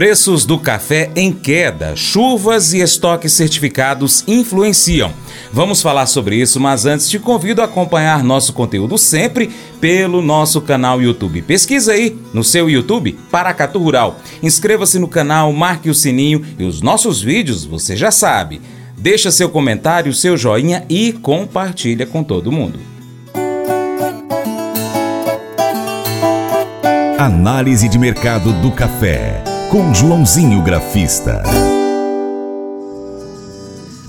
Preços do café em queda, chuvas e estoques certificados influenciam. Vamos falar sobre isso, mas antes te convido a acompanhar nosso conteúdo sempre pelo nosso canal YouTube. Pesquisa aí no seu YouTube Paracatu Rural. Inscreva-se no canal, marque o sininho e os nossos vídeos, você já sabe. Deixa seu comentário, seu joinha e compartilha com todo mundo. Análise de mercado do café com Joãozinho Grafista.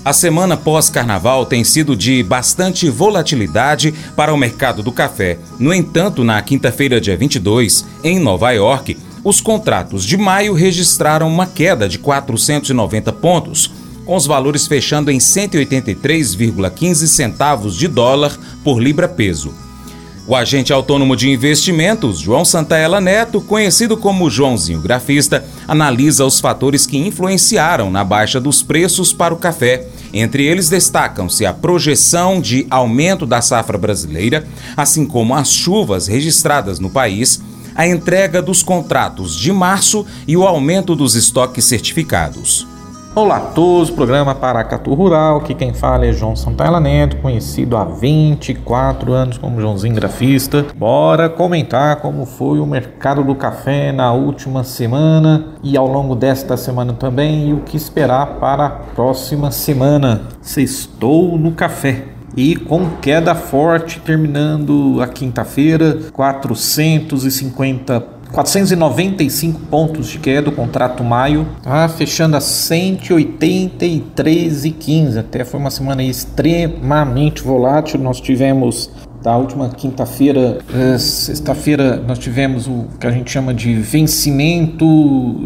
A semana pós-carnaval tem sido de bastante volatilidade para o mercado do café. No entanto, na quinta-feira, dia 22, em Nova York, os contratos de maio registraram uma queda de 490 pontos, com os valores fechando em 183,15 centavos de dólar por libra-peso. O agente autônomo de investimentos, João Santaella Neto, conhecido como Joãozinho Grafista, analisa os fatores que influenciaram na baixa dos preços para o café. Entre eles destacam-se a projeção de aumento da safra brasileira, assim como as chuvas registradas no país, a entrega dos contratos de março e o aumento dos estoques certificados. Olá a todos, programa Paracatu Rural, aqui quem fala é João Santana Neto, conhecido há 24 anos como Joãozinho Grafista. Bora comentar como foi o mercado do café na última semana e ao longo desta semana também e o que esperar para a próxima semana. Sextou no café e com queda forte terminando a quinta-feira, 450 495 pontos de queda do contrato maio, tá fechando a 183,15. Até foi uma semana extremamente volátil. Nós tivemos da última quinta-feira, eh, sexta-feira, nós tivemos o que a gente chama de vencimento,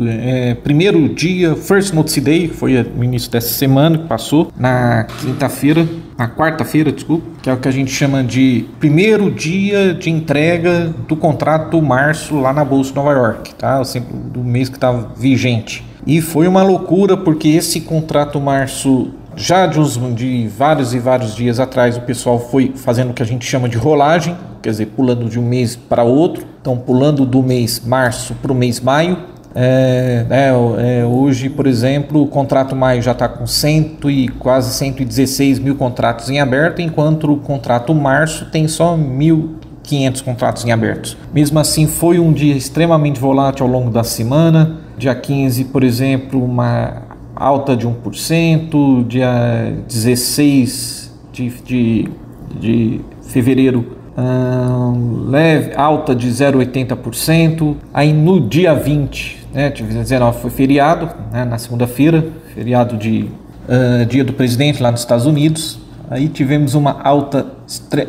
é, primeiro dia, First Notice Day, que foi no início dessa semana que passou, na quinta-feira, na quarta-feira, desculpa, que é o que a gente chama de primeiro dia de entrega do contrato março lá na Bolsa de Nova York, tá? Do mês que estava vigente. E foi uma loucura porque esse contrato março já de, uns, de vários e vários dias atrás, o pessoal foi fazendo o que a gente chama de rolagem, quer dizer, pulando de um mês para outro. Então, pulando do mês março para o mês maio. É, é, é, hoje, por exemplo, o contrato maio já está com cento e quase 116 mil contratos em aberto, enquanto o contrato março tem só 1.500 contratos em aberto. Mesmo assim, foi um dia extremamente volátil ao longo da semana. Dia 15, por exemplo, uma alta de 1%, dia 16 de, de, de fevereiro leve, alta de 0,80%. Aí no dia 20, né, 19 foi feriado, né, na segunda-feira, feriado de uh, dia do presidente lá nos Estados Unidos. Aí tivemos uma alta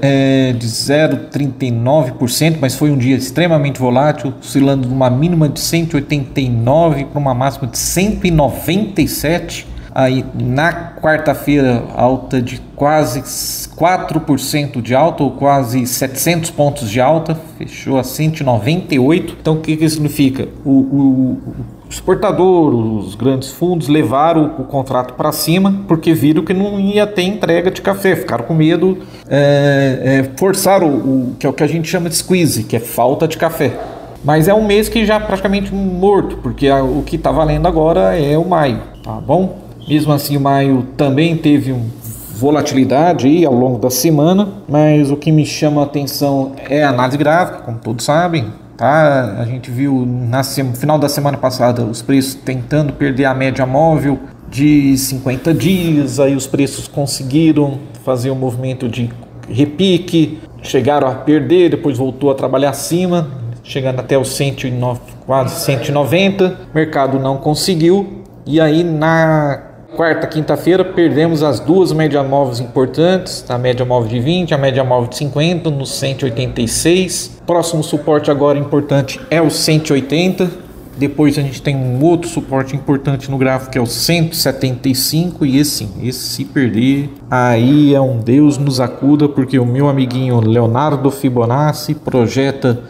é, de 0,39%, mas foi um dia extremamente volátil, oscilando de uma mínima de 189 para uma máxima de 197. Aí na quarta-feira, alta de quase 4% de alta, ou quase 700 pontos de alta, fechou a 198. Então o que, que significa? O, o, o exportador, os grandes fundos levaram o, contrato para cima porque viram que não ia ter entrega de café, ficaram com medo, é, é, forçaram o, que é o que a gente chama de squeeze, que é falta de café. Mas é um mês que já praticamente morto, porque a, o que está valendo agora é o maio, tá bom? Mesmo assim, maio também teve um volatilidade aí ao longo da semana, mas o que me chama a atenção é a análise gráfica, como todos sabem. Tá? A gente viu no final da semana passada os preços tentando perder a média móvel de 50 dias, aí os preços conseguiram fazer um movimento de repique, chegaram a perder, depois voltou a trabalhar acima, chegando até os 109, quase 190. O mercado não conseguiu. E aí na Quarta, quinta-feira, perdemos as duas médias móveis importantes, a média móvel de 20, a média móvel de 50, no 186. Próximo suporte agora importante é o 180. Depois a gente tem um outro suporte importante no gráfico que é o 175 e esse sim, esse se perder, aí é um Deus nos acuda porque o meu amiguinho Leonardo Fibonacci projeta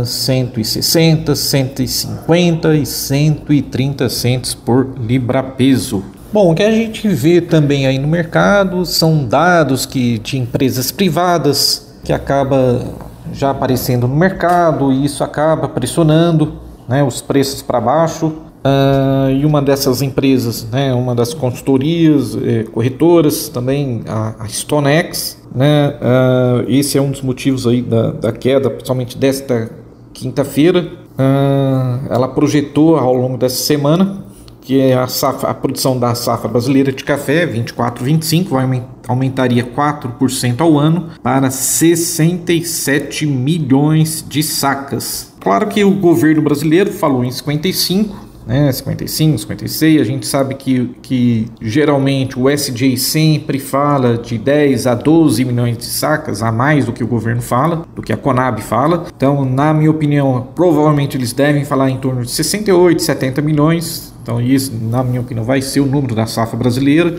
uh, 160, 150 e 130 centos por libra peso. Bom, o que a gente vê também aí no mercado são dados que, de empresas privadas que acaba já aparecendo no mercado e isso acaba pressionando né, os preços para baixo. Uh, e uma dessas empresas, né, uma das consultorias, eh, corretoras, também a, a StoneX, né, uh, esse é um dos motivos aí da, da queda, principalmente desta quinta-feira. Uh, ela projetou ao longo dessa semana que é a, safra, a produção da safra brasileira de café, 24, 25, vai, aumentaria 4% ao ano para 67 milhões de sacas. Claro que o governo brasileiro falou em 55, né, 55, 56, a gente sabe que, que geralmente o SJ sempre fala de 10 a 12 milhões de sacas, a mais do que o governo fala, do que a Conab fala. Então, na minha opinião, provavelmente eles devem falar em torno de 68, 70 milhões. Então, isso, na minha opinião, vai ser o número da safra brasileira,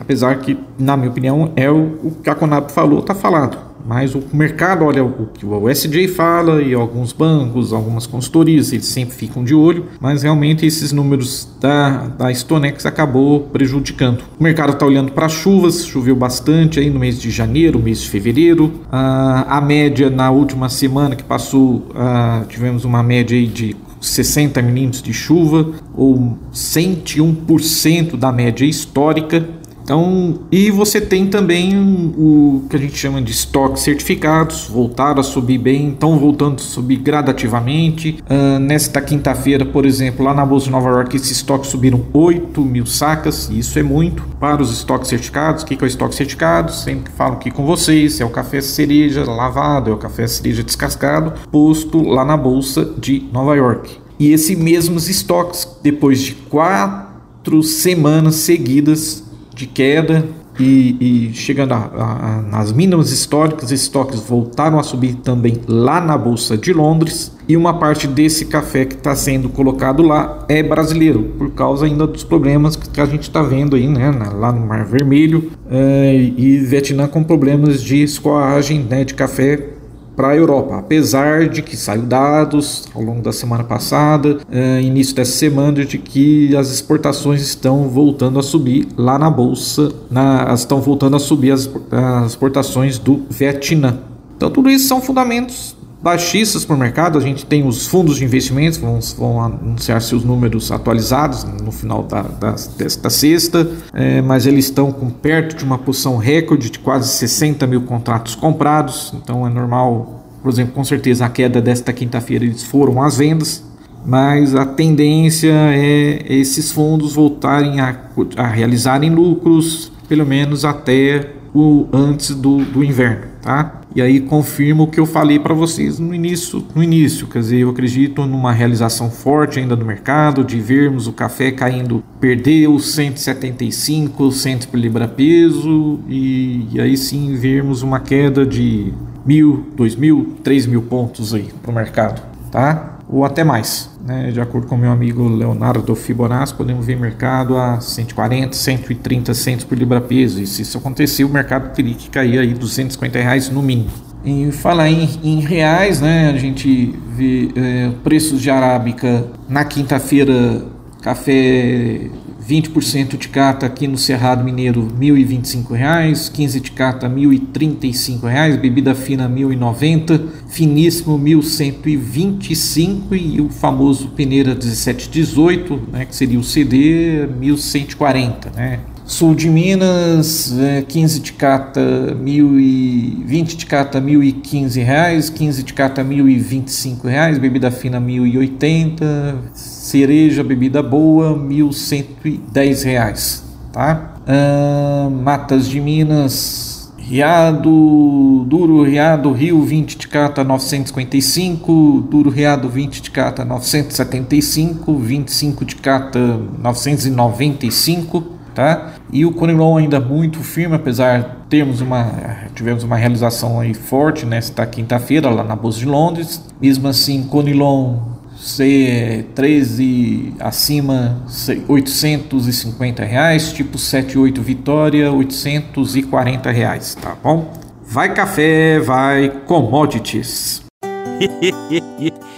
apesar que, na minha opinião, é o, o que a Conab falou, está falado. Mas o mercado olha o que o SJ fala e alguns bancos, algumas consultorias, eles sempre ficam de olho, mas realmente esses números da, da Stonex acabou prejudicando. O mercado está olhando para chuvas, choveu bastante aí no mês de janeiro, mês de fevereiro. Ah, a média na última semana que passou, ah, tivemos uma média aí de 60 milímetros de chuva, ou 101% da média histórica. Então, e você tem também o que a gente chama de estoques certificados, voltaram a subir bem, estão voltando a subir gradativamente. Uh, nesta quinta-feira, por exemplo, lá na Bolsa de Nova York, esses estoques subiram 8 mil sacas, e isso é muito para os estoques certificados. O que é o estoque certificado? Sempre falo aqui com vocês: é o café cereja lavado, é o café cereja descascado, posto lá na Bolsa de Nova York. E esses mesmos estoques, depois de quatro semanas seguidas, de queda e, e chegando a, a, nas mínimas históricas, estoques voltaram a subir também lá na Bolsa de Londres. E uma parte desse café que está sendo colocado lá é brasileiro, por causa ainda dos problemas que a gente está vendo aí, né, lá no Mar Vermelho é, e Vietnã com problemas de escoagem né, de café para a Europa, apesar de que saiu dados ao longo da semana passada, é, início dessa semana, de que as exportações estão voltando a subir lá na bolsa, na, estão voltando a subir as, as exportações do Vietnã. Então tudo isso são fundamentos baixistas para o mercado. A gente tem os fundos de investimentos, vão, vão anunciar seus números atualizados no final da, da desta sexta, é, mas eles estão com perto de uma posição recorde de quase 60 mil contratos comprados, então é normal, por exemplo, com certeza a queda desta quinta-feira eles foram às vendas, mas a tendência é esses fundos voltarem a, a realizarem lucros, pelo menos até o antes do, do inverno, tá? E aí confirmo o que eu falei para vocês no início, no início, quer dizer, eu acredito numa realização forte ainda do mercado, de vermos o café caindo, perder os 175 centos por libra peso e, e aí sim vermos uma queda de mil, dois mil, três mil pontos aí para o mercado, tá? Ou até mais. Né? De acordo com meu amigo Leonardo Fibonacci, podemos ver mercado a 140, 130 centos por libra-peso. E se isso acontecer, o mercado teria que cair aí 250 reais no mínimo. E falar em, em reais, né? A gente vê é, preços de arábica na quinta-feira, café 20% de cata aqui no Cerrado Mineiro, R$ 1.025, 15 de cata, R$ 1.035, bebida fina, R$ 1.090, finíssimo, R$ 1.125 e o famoso peneira 1718, né, que seria o CD, R$ 1.140, né? Sul de Minas, 15 de cata, 20 de cata, 1.015 reais, 15 de cata, 1.025 reais, bebida fina, 1.080, cereja, bebida boa, 1.110 reais, tá? Ah, Matas de Minas, Riado, Duro Riado, Rio 20 de cata 955, Duro Riado 20 de cata 975, 25 de cata 995, tá? E o Conilon ainda muito firme, apesar termos uma tivemos uma realização aí forte nesta quinta-feira lá na Bolsa de Londres. Mesmo assim, Conilon C13 acima 850 reais, tipo 78 Vitória 840 reais, tá bom? Vai café, vai commodities.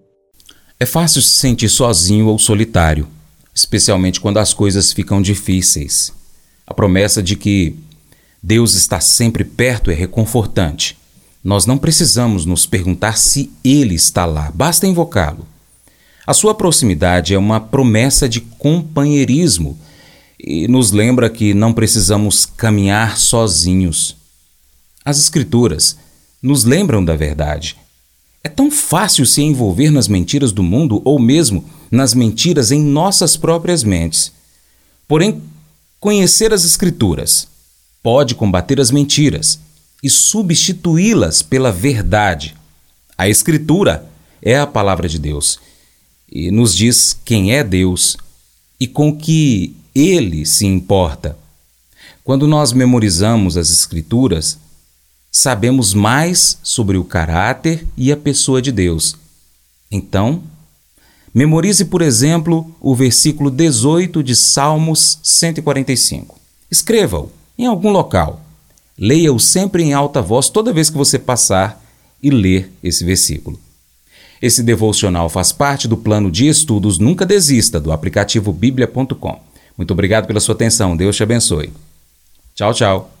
é fácil se sentir sozinho ou solitário, especialmente quando as coisas ficam difíceis. A promessa de que Deus está sempre perto é reconfortante. Nós não precisamos nos perguntar se Ele está lá, basta invocá-lo. A sua proximidade é uma promessa de companheirismo e nos lembra que não precisamos caminhar sozinhos. As Escrituras nos lembram da verdade. É tão fácil se envolver nas mentiras do mundo ou mesmo nas mentiras em nossas próprias mentes. Porém, conhecer as Escrituras pode combater as mentiras e substituí-las pela verdade. A Escritura é a palavra de Deus e nos diz quem é Deus e com que ele se importa. Quando nós memorizamos as Escrituras, sabemos mais sobre o caráter e a pessoa de Deus. Então, memorize, por exemplo, o versículo 18 de Salmos 145. Escreva-o em algum local. Leia-o sempre em alta voz toda vez que você passar e ler esse versículo. Esse devocional faz parte do plano de estudos Nunca Desista do aplicativo bíblia.com. Muito obrigado pela sua atenção. Deus te abençoe. Tchau, tchau.